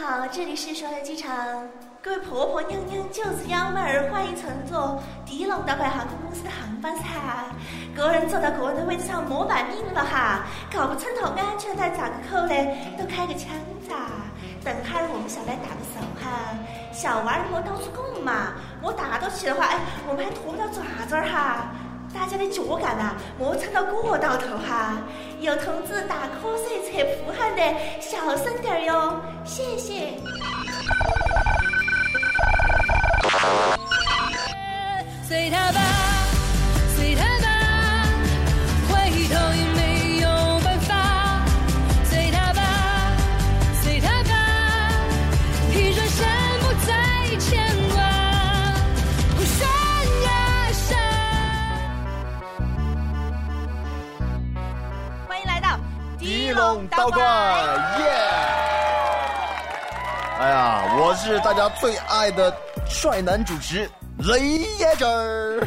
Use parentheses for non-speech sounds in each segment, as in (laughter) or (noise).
好，这里是双流机场，各位婆婆娘娘、舅子幺妹儿，欢迎乘坐迪龙岛快航空公司的航班哈。个人坐到个人的位置上莫办命了哈，搞不清楚安全带咋个扣嘞，都开个枪子。等哈儿我们小来打个手哈，小娃儿莫到处拱嘛，莫打到起的话，哎，我们还拖不到爪子哈。大家的脚杆啊，莫撑到过道头哈。有同志打瞌睡、扯呼喊的，小声点儿哟，谢谢。随他吧，刀怪，耶！哎呀，我是大家最爱的帅男主持雷爷子儿。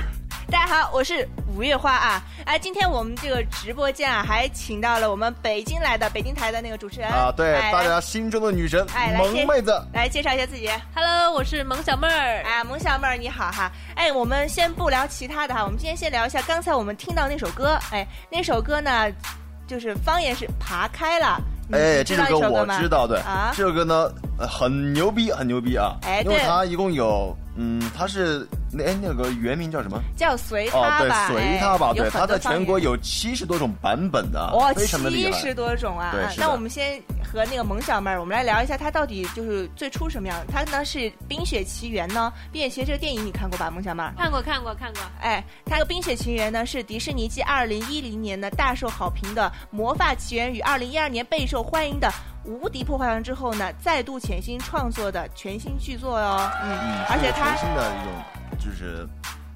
大家好，我是五月花啊！哎，今天我们这个直播间啊，还请到了我们北京来的北京台的那个主持人啊，对，哎大家心中的女神哎萌妹子，来介绍一下自己。Hello，我是萌小妹儿。哎，萌小妹儿你好哈！哎，我们先不聊其他的哈，我们今天先聊一下刚才我们听到那首歌。哎，那首歌呢，就是方言是爬开了。哎，这首歌我知道，对，啊，这首歌呢呃很牛逼，很牛逼啊！哎对因为它一共有，嗯，它是那哎那个原名叫什么？叫随哦，对他吧，，随他吧，哎对，它在全国。有七十多种版本的，哇，非常的厉害。七十多种啊！啊对那我们先和那个萌小妹儿，我们来聊一下她到底就是最初什么样。她呢是《冰雪奇缘》呢，《冰雪奇缘》这个电影你看过吧，萌小妹儿？看过看过看过，哎，她这个《冰雪奇缘》呢是迪士尼继二零一零年呢大受好评的《魔法奇缘》与二零一二年备受欢迎的《无敌破坏王》之后呢，再度潜心创作的全新剧作哟。嗯，嗯，而且它全新的一种就是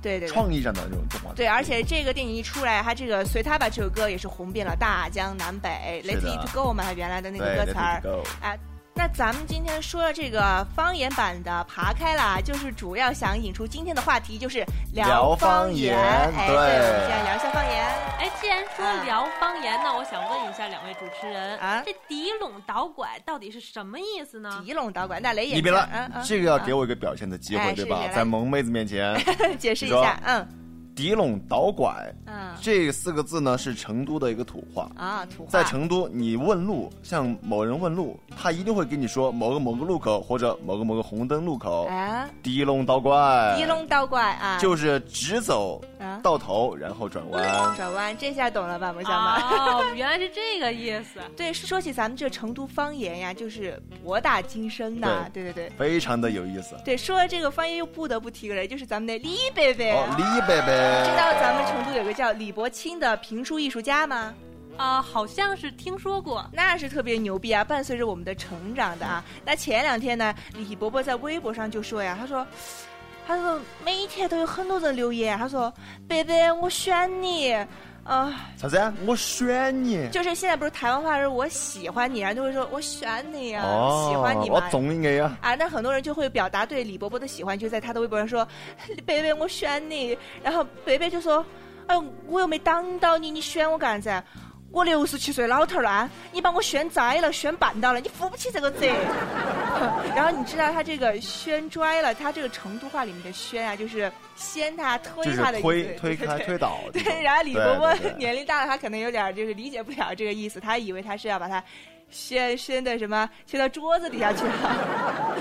对对对。创意上的这种动画。对，而且这个电影一出来，他这个《随他吧》这首歌也是红遍了大江南北，Let It Go 嘛，他原来的那个歌词儿。那咱们今天说了这个方言版的爬开啦，就是主要想引出今天的话题，就是聊方方言哎，对我们现在聊一下方言。哎，既然说啊聊方言，那我想问一下两位主持人啊这狄龙导拐到底是什么意思呢？狄龙导拐，那雷爷你别镜来嗯嗯，这个要给我我一个表现的机会，对吧？在萌妹子面前，(laughs) 解释一下，嗯狄龙导拐嗯这四个字呢是成都的一个土话。啊，土话在成都，你问路，向某人问路，他一定会跟你说某个某个路口或者某个某个红灯路口。啊，狄龙导拐，狄龙导拐啊，就是直走啊到头，然后转弯。转弯，这下懂了吧，萌小妹？哦，(laughs) 原来是这个意思。对，说起咱们这成都方言呀，就是博大精深呐，对对对。非常的有意思。对，说了这个方言，又不得不提个人，就是咱们的李贝贝。哦，李贝贝，知道咱们成都有个叫李伯清的评书艺术家吗？啊、好像是听说过。那是特别牛逼啊，伴随着我们的成长的啊。那前两天呢，李伯伯在微博上就说呀，他说，他说每天都有很多人留言，他说，贝贝，我选你。啊、啥子啊？我选你。就是现在不是台湾话是我喜欢你啊，就会说我选你啊，哦，喜欢你嘛。我中意啊。啊，那很多人就会表达对李伯伯的喜欢，就在他的微博上说：“贝贝，我选你。”然后贝贝就说：“哎，我又没挡到你，你选我干啥子？我六十七岁老头儿了啊，你把我掀栽了，掀绊倒了，你负不起这个责。(laughs) ”然后你知道他这个宣拽了，他这个成都话里面的宣啊，就是掀他、推他的意思，推对推开推倒。对，然后李伯伯年龄大了，他可能有点就是理解不了这个意思，他以为他是要把他掀掀的什么掀到桌子底下去了。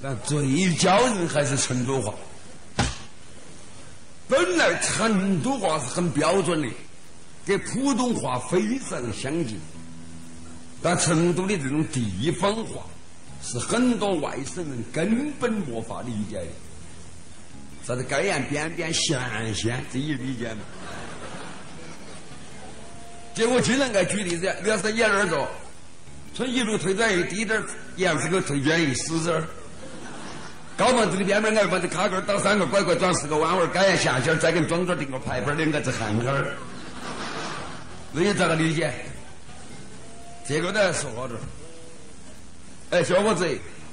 那最教人还是成都话。本来成都话是很标准的，跟普通话非常相近。但成都的这种地方话，是很多外省人根本无法理解的。啥子该沿边边咸咸，这一理解吗？结果经常爱举例子，你要是沿那儿走，从一路推转一低点儿，沿是个推转一死点儿。高房子的边边挨把这卡杆儿倒三个拐拐转四个弯弯儿，该沿下线再给庄庄定个牌牌儿，两个字汉坎儿。那你咋个理解？这个都要说着。哎，小伙子，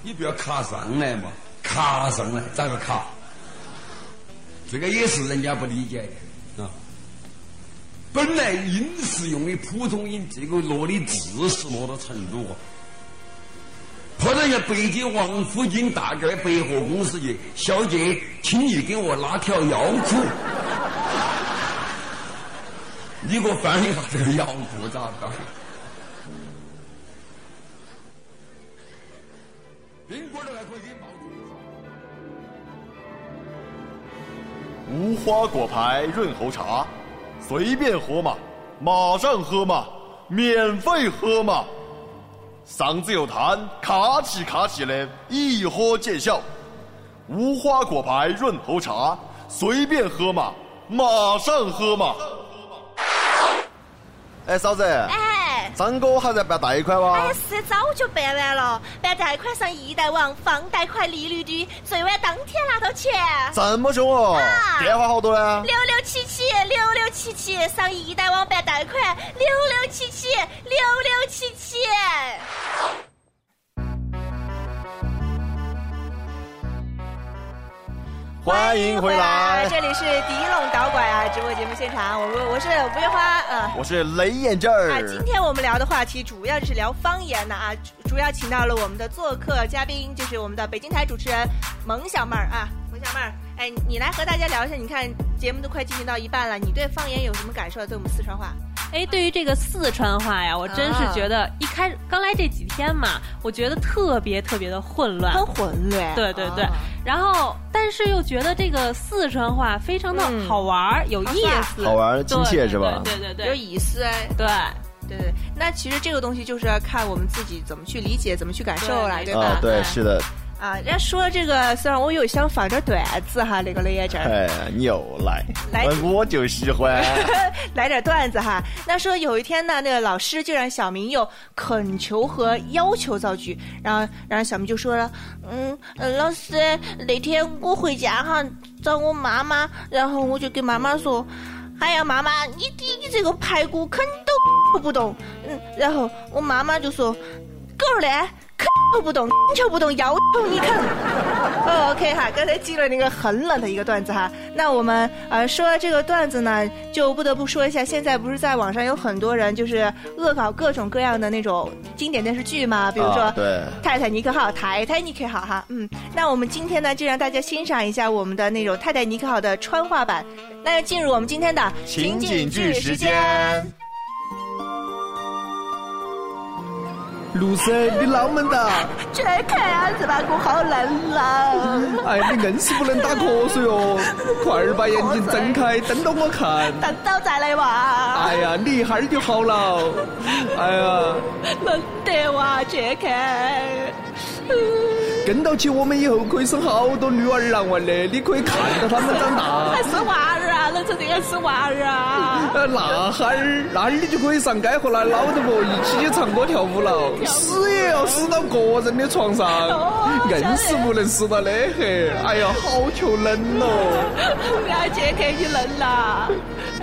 你不要卡上来嘛，卡上来咋个卡？这个也是人家不理解的啊。本来音是用的普通音，这个落的字是落到成都。碰到人家北京王府井大盖百货公司去，小姐，请你给我拉条腰裤。(laughs) 你给我翻译下这个腰裤咋搞？冰棍儿还可以给你包住。无花果牌润喉茶，随便喝嘛，马上喝嘛，免费喝嘛。嗓子有痰，卡起卡起的，一喝见效。无花果牌润喉茶，随便喝嘛，马上喝嘛。哎，嫂子，哎，张哥还在办贷款哇？哎，是早就办完了，办贷款上易贷网，放贷款利率低，最晚当天拿到钱。这么凶哦！啊电话好多呢？六六七七六六七七上易贷网办贷款，六六七七六六七七。欢迎回来，这里是迪龙导拐啊，直播节目现场，我我我是五月花，嗯。我是雷眼镜儿。啊，今天我们聊的话题主要就是聊方言的啊，主主要请到了我们的做客嘉宾，就是我们的北京台主持人萌小妹儿啊，萌小妹儿，哎，你来和大家聊一下，你看节目都快进行到一半了，你对方言有什么感受？对我们四川话？哎，对于这个四川话呀，我真是觉得一开始刚来这几天嘛，我觉得特别特别的混乱。很混乱。对对对啊，然后但是又觉得这个四川话非常的嗯好玩儿、有意思，好玩儿亲切对是吧有对对对有意思哎。对。对对，那其实这个东西就是要看我们自己怎么去理解，怎么去感受了，对对吧？啊，对，是的，啊，人家说这个，虽然我又想放点段子哈，那个雷眼镜儿。哎，你又来，来我就喜欢。(laughs) 来点段子哈。那说有一天呢，那个老师就让小明用恳求和要求造句，然后然后小明就说了，嗯，呃老师，那天我回家哈找我妈妈，然后我就跟妈妈说，哎呀妈妈，你你这个排骨啃都不动，嗯，然后我妈妈就说，狗儿呢？啃都不动，求不懂，要求你看。(laughs) 哦，OK 哈，刚才记了那个很冷的一个段子哈。那我们呃说了这个段子呢，就不得不说一下，现在不是在网上有很多人就是恶搞各种各样的那种经典电视剧吗，比如说啊对泰坦尼克号》《泰坦尼克号》哈，嗯，那我们今天呢就让大家欣赏一下我们的那种《泰坦尼克号》的川话版，那就进入我们今天的情景剧时间。陆生，你啷们哒？这看啊，这把我好冷啦！哎，你硬是不能打瞌睡哦！快儿把眼睛睁开，瞪到我看。瞪到再来哇！哎呀，你一会儿就好了。哎呀，(laughs) 冷得哇，这看。跟到起我们以后可以生好多女娃儿郎玩的，你可以看到他们长大还。是娃儿啊，能成这样是娃儿啊！呃，那哈儿，那儿你就可以上街和那老头婆一起去唱歌跳舞了。死也要死到个人的床上，硬是不能死到那黑。哎呀，好求冷哦！(laughs) 不要，杰克你冷啦？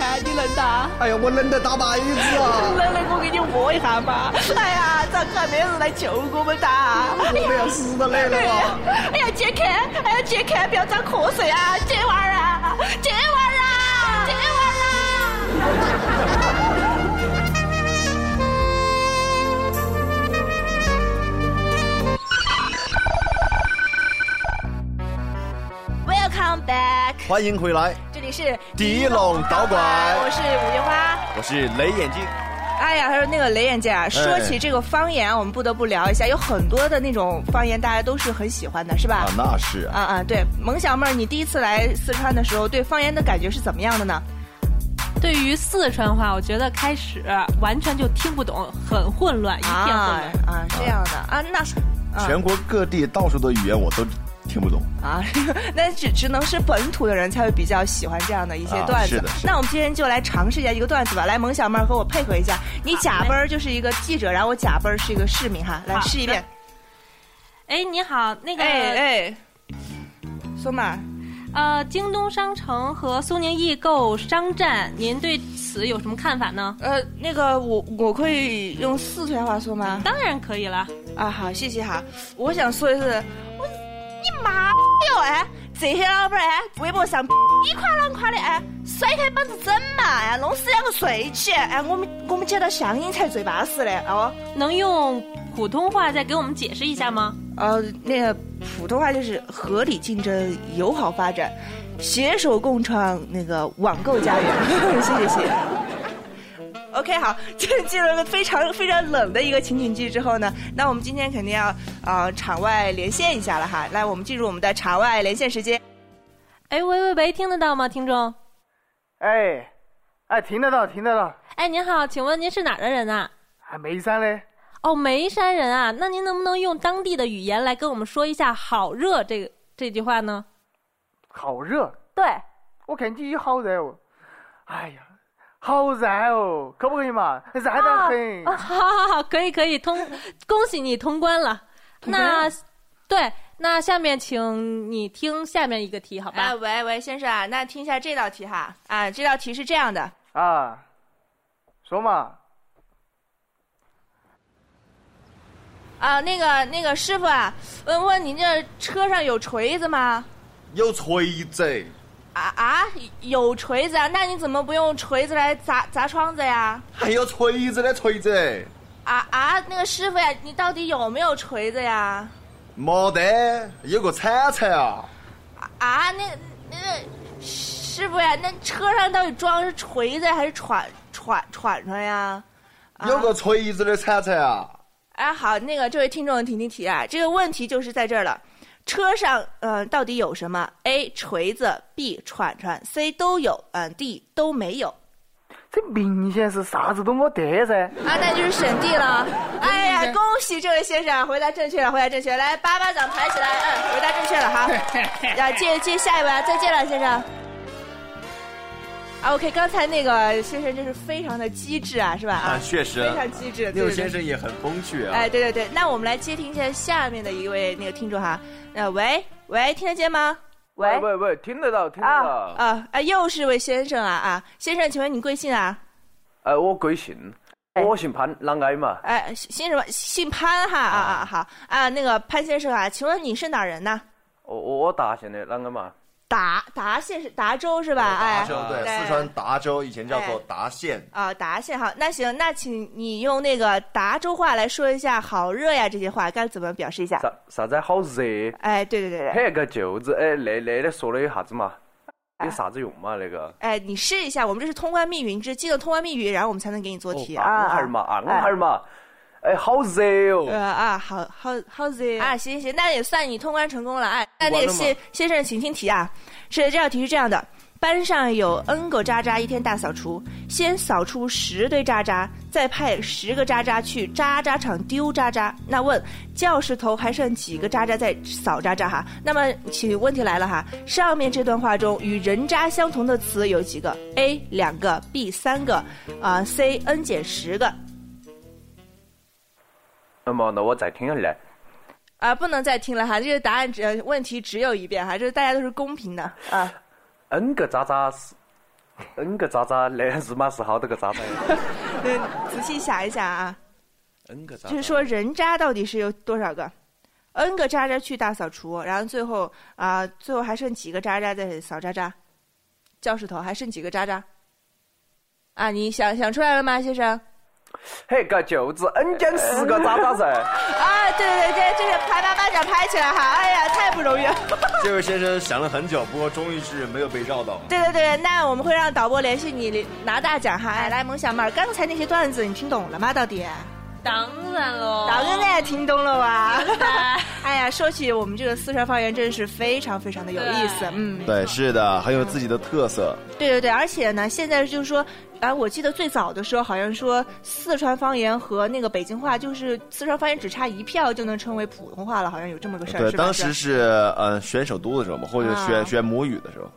哎，你冷哒？哎呀，我冷得打摆子啊！冷了我给你摸一下嘛！哎呀，咋个还没人来救我们哒？我们要死到哪了哇！哎呀，杰克，哎呀，杰克，不要长瞌睡啊！杰娃儿啊，杰娃儿啊，杰娃儿啊！Welcome back，欢迎回来，是迪龙导管我是五月花。我是雷眼镜。哎呀，他说那个雷眼镜啊，说起这个方言啊，我们不得不聊一下，有很多的那种方言，大家都是很喜欢的，是吧啊？，那是啊啊，对，萌小妹儿，你第一次来四川的时候，对方言的感觉是怎么样的呢？对于四川话，我觉得开始完全就听不懂，很混乱，一片混啊乱。啊，这样的啊，那啊全国各地到处的语言我都听不懂。啊，(laughs) 那只只能是本土的人才会比较喜欢这样的一些啊段子。是的是那我们今天就来尝试一下一个段子吧。来，萌小妹儿和我配合一下，你假奔儿就是一个记者，然后我假奔儿是一个市民哈，来试一遍。哎，你好，那个哎哎，说嘛。呃，京东商城和苏宁易购商战，您对此有什么看法呢？呃，那个我我可以用四川话说吗？当然可以了。啊，好，谢谢哈。我想说的是，妈哟哎，这些老板儿哎，微博上一夸两夸的哎，甩开膀子整嘛，哎，弄死两个睡起，哎，我们我们接到相应才最巴适的哦。能用普通话再给我们解释一下吗？呃，那个普通话就是合理竞争、友好发展，携手共创那个网购家园。谢 (laughs) 谢谢谢。OK，好，进进入了个非常非常冷的一个情景剧之后呢，那我们今天肯定要呃场外连线一下了哈。来，我们进入我们的场外连线时间。哎，喂喂喂，听得到吗，听众？哎，哎，听得到，听得到，哎，您好，请问您是哪儿的人啊？还眉山嘞？哦，眉山人啊，那您能不能用当地的语言来跟我们说一下“好热”这个这句话呢？好热，对，我看你好热哦。哎呀，好燃哦，可不可以嘛？燃得很。啊，好好好，可以可以通，(laughs) 恭喜你通关了。那对，那下面请你听下面一个题，好吧？啊，喂喂，先生啊，那听一下这道题哈。啊，这道题是这样的。啊，说嘛。啊，那个那个师傅啊，问问您这车上有锤子吗？有锤子，啊啊，有锤子啊？那你怎么不用锤子来砸砸窗子呀？还有锤子的锤子，啊啊，那个师傅呀，你到底有没有锤子呀？没得，有个铲铲啊。啊啊，那那个师傅呀，那车上到底装的是锤子还是铲铲铲铲呀？啊有个锤子的铲铲啊。哎，好，那个这位听众听听题啊，这个问题就是在这儿了。车上呃到底有什么？A 锤子，B 铲铲，C 都有，嗯，D 都没有。这明显是啥子都没得噻。啊，那就是选 D 了。哎呀，恭喜这位先生回答正确了，回答正确，来巴巴掌抬起来，嗯，回答正确了哈。(laughs) 要接接下一位啊，再见了，先生。啊，OK，刚才那个先生真是非常的机智啊，是吧？啊，确实，非常机智。对六先生也很风趣啊。哎，对对对，那我们来接听一下下面的一位那个听众哈。呃，喂喂，听得见吗？喂喂喂，听得到，听得啊到。啊啊，又是位先生啊啊，先生，请问你贵姓啊？呃，我贵姓，我姓潘，啷个嘛？哎，姓什么？姓潘哈啊啊好啊，那个潘先生啊，请问你是哪儿人呢？我我我大县的，啷个嘛？达达县是达州是吧？哎，达州对，四川达州以前叫做达县。啊，达县好，那行，那请你用那个达州话来说一下“好热呀”这些话该怎么表示一下？啥啥子好热？哎，对对对对，嘿个舅子，哎，那那的说了有啥子嘛？有啥子用嘛？那个哎，你试一下，我们这是通关密语，你这记得通关密语，然后我们才能给你做题昂哈儿嘛，昂哈儿嘛，哎，好热哦！呃啊，好好好热啊！行行，那也算你通关成功了。哎，那那个先先生，请听题啊，是这道题是这样的：班上有 N 个渣渣，一天大扫除，先扫出十堆渣渣，再派十个渣渣去渣渣场丢渣渣。那问教室头还剩几个渣渣在扫渣渣哈？那么请问题来了哈，上面这段话中与人渣相同的词有几个？A 两个，B 三个，啊、c n 减十个。那么，那我再听下来。啊，不能再听了哈，这个答案只呃问题只有一遍哈，就是大家都是公平的啊。N 个渣渣是 N 个渣渣，那日妈是好多个渣渣 (laughs) 对，仔细想一想啊，N 个渣就是说人渣到底是有多少个？N 个渣渣去大扫除，然后最后啊、最后还剩几个渣渣在扫渣渣？教室头还剩几个渣渣？啊，你想想出来了吗，先生？嘿，个舅子恩将十个渣渣噻。(laughs) 啊，对对对，这是拍拍巴掌拍起来哈！哎呀，太不容易了。(laughs) 这位先生想了很久，不过终于是没有被绕到。对对对，那我们会让导播联系你拿大奖哈！哎，来，萌小妹儿，刚才那些段子你听懂了吗？到底？当然喽，当然听懂了哇！对 (laughs) 哎呀，说起我们这个四川方言，真是非常非常的有意思。嗯，对，是的，很有自己的特色。对对对，而且呢，现在就是说，啊，我记得最早的时候好像说四川方言和那个北京话，就是四川方言只差一票就能称为普通话了，好像有这么个事儿。对，当时是呃选首都的时候嘛，或者啊选选母语的时候。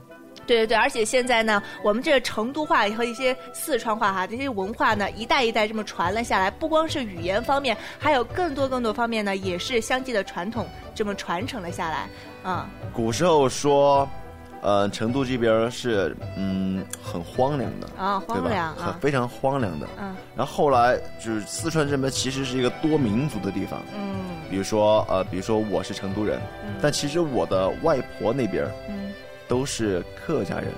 对对对，而且现在呢，我们这个成都话和一些四川话哈，这些文化呢，一代一代这么传了下来，不光是语言方面，还有更多更多方面呢，也是相继的传统这么传承了下来。啊、古时候说，呃，成都这边是嗯很荒凉的啊对荒凉很非常荒凉的。嗯。然后后来就是四川这边其实是一个多民族的地方，嗯。比如说呃，比如说我是成都人，但其实我的外婆那边嗯都是客家人，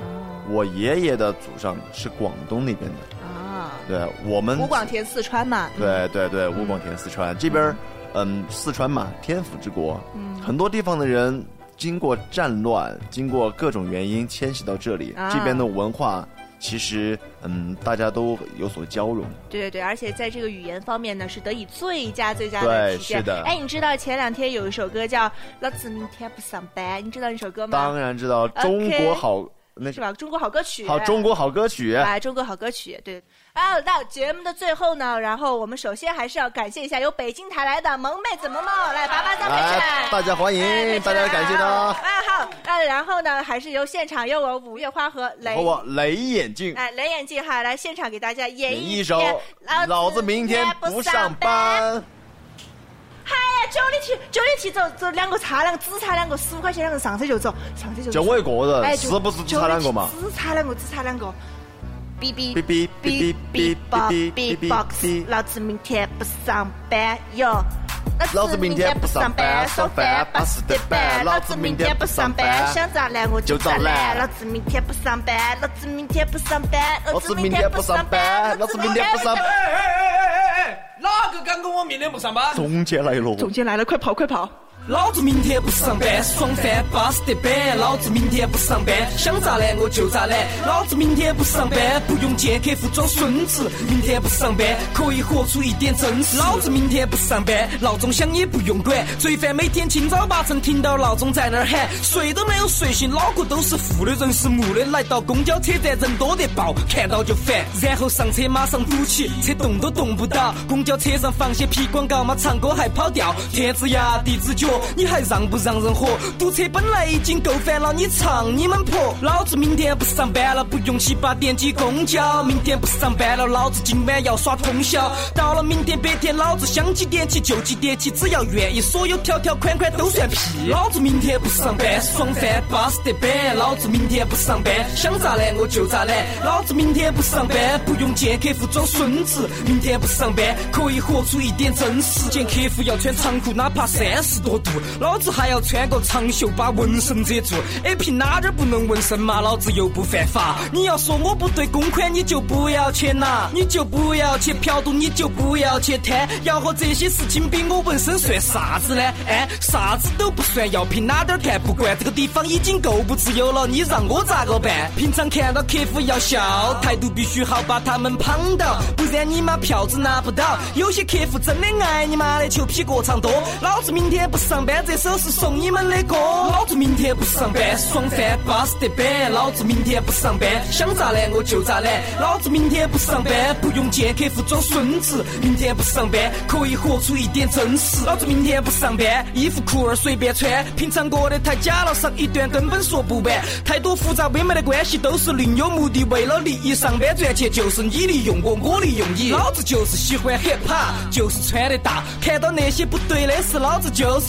哦。我爷爷的祖上是广东那边的，啊，对我们吴广田四川嘛，对对对，吴广田四川。这边，嗯，四川嘛，天府之国，嗯。很多地方的人经过战乱，经过各种原因迁徙到这里，啊。这边的文化其实嗯，大家都有所交融。对对对，而且在这个语言方面呢，是得以最佳最佳的对体现。是的哎，你知道前两天有一首歌叫《老子明天不上班》，你知道那首歌吗？当然知道中国好那是吧？中国好歌曲。好中国好歌曲，哎，中国好歌曲，对。啊，到节目的最后呢，然后我们首先还是要感谢一下由北京台来的萌妹子萌萌，来叭叭掌拍来，大家欢迎哎大家感谢她啊，好，那然后呢，还是由现场由我五月花和雷和我雷眼镜哎，雷眼镜哈，来现场给大家演绎一首遍《老子明天不上班》。九里提，九里提走走两个差两个，只差两个，十五块钱两个上车就走，上车就走。就我一个人哎，是不是只差两个嘛只差两个，只差两个。哔哔哔哔哔哔哔哔哔老子明天不上班哟。老子明天不上班上班巴适得板老子明天不上班，想咋懒我就咋懒。老子明天不上班，老子明天不上班，老子明天不上班，老子明天不上班。哎哎哎哎哎，哪个敢跟我明天不上班？总监来了，总监来了，快跑快跑！老子明天不上班，爽翻巴适得板。老子明天不上班，想咋懒我就咋懒。老子明天不上班，不用见客户装孙子。明天不上班，可以活出一点真实。老子明天不上班，闹钟响也不用管。罪犯每天清早八晨听到闹钟在那儿喊，睡都没有睡醒，脑壳都是负的，人是木的。来到公交车站人多得爆，看到就烦。然后上车马上堵起，车动都动不到。公交车上放些屁广告嘛，唱歌还跑调。天子牙地子脚，你还让不让人活？堵车本来已经够烦了，你唱你们婆。老子明天不上班了，不用七八点挤公交。明天不上班了，老子今晚要耍通宵。到了明天白天，老子想几点起就几点起，只要愿意，所有条条款款都算屁。老子明天不上班，爽翻巴适得板。老子明天不上班，想咋懒我就咋懒。老子明天不上班，不用见客户装孙子。明天不上班，可以活出一点真实。见客户要穿长裤，哪怕三十多老子还要穿个长袖把纹身遮住。哎，凭哪点儿不能纹身嘛？老子又不犯法。你要说我不对公款，你就不要去拿，你就不要去嫖赌，你就不要去贪。要和这些事情比，我纹身算啥子呢？哎，啥子都不算，要凭哪点儿看不惯？这个地方已经够不自由了，你让我咋个办？平常看到客户要笑，态度必须好，把他们捧到，不然你妈票子拿不到。有些客户真的爱你妈的，求批过长多。老子明天不上上班，这首是送你们的歌。老子明天不上班，爽翻巴适得板。老子明天不上班，想咋懒我就咋懒。老子明天不上班，不用见客户装孙子。明天不上班，可以活出一点真实。老子明天不上班，衣服裤儿随便穿，平常过得太假了，上一段根本说不完。太多复杂微妙的关系都是另有目的，为了利益上班赚钱，就是你利用我，我利用你。老子就是喜欢 hiphop，就是穿的大。看到那些不对的事，老子就是